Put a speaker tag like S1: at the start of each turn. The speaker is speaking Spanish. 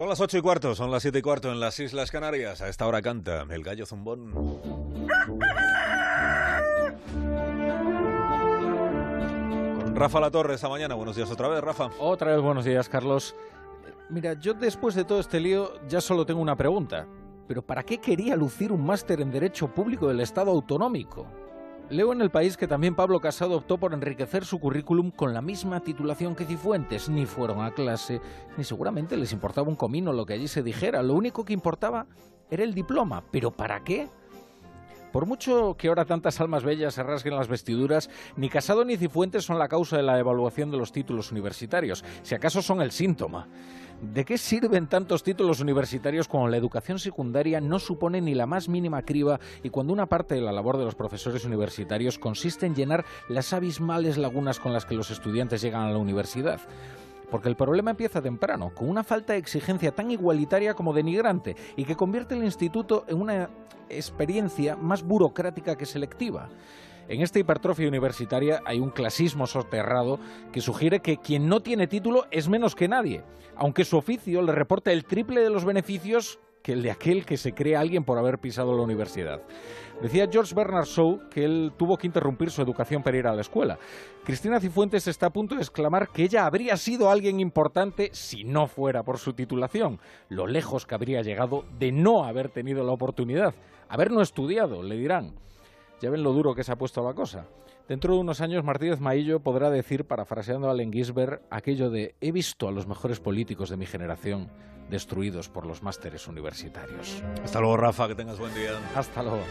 S1: Son las ocho y cuarto, son las siete y cuarto en las Islas Canarias. A esta hora canta el gallo zumbón. Con Rafa La Torre esta mañana. Buenos días otra vez, Rafa.
S2: Otra vez buenos días, Carlos. Mira, yo después de todo este lío ya solo tengo una pregunta. ¿Pero para qué quería lucir un máster en Derecho Público del Estado Autonómico? Leo en el país que también Pablo Casado optó por enriquecer su currículum con la misma titulación que Cifuentes. Ni fueron a clase, ni seguramente les importaba un comino lo que allí se dijera. Lo único que importaba era el diploma. ¿Pero para qué? Por mucho que ahora tantas almas bellas se rasguen las vestiduras, ni Casado ni Cifuentes son la causa de la evaluación de los títulos universitarios, si acaso son el síntoma. ¿De qué sirven tantos títulos universitarios cuando la educación secundaria no supone ni la más mínima criba y cuando una parte de la labor de los profesores universitarios consiste en llenar las abismales lagunas con las que los estudiantes llegan a la universidad? Porque el problema empieza temprano, con una falta de exigencia tan igualitaria como denigrante y que convierte el instituto en una experiencia más burocrática que selectiva. En esta hipertrofia universitaria hay un clasismo soterrado que sugiere que quien no tiene título es menos que nadie, aunque su oficio le reporte el triple de los beneficios que el de aquel que se cree alguien por haber pisado la universidad. Decía George Bernard Shaw que él tuvo que interrumpir su educación para ir a la escuela. Cristina Cifuentes está a punto de exclamar que ella habría sido alguien importante si no fuera por su titulación, lo lejos que habría llegado de no haber tenido la oportunidad, haber no estudiado, le dirán. Ya ven lo duro que se ha puesto la cosa. Dentro de unos años Martínez Maillo podrá decir, parafraseando a Allen Gisbert, aquello de he visto a los mejores políticos de mi generación destruidos por los másteres universitarios.
S1: Hasta luego, Rafa, que tengas buen día.
S2: Hasta luego.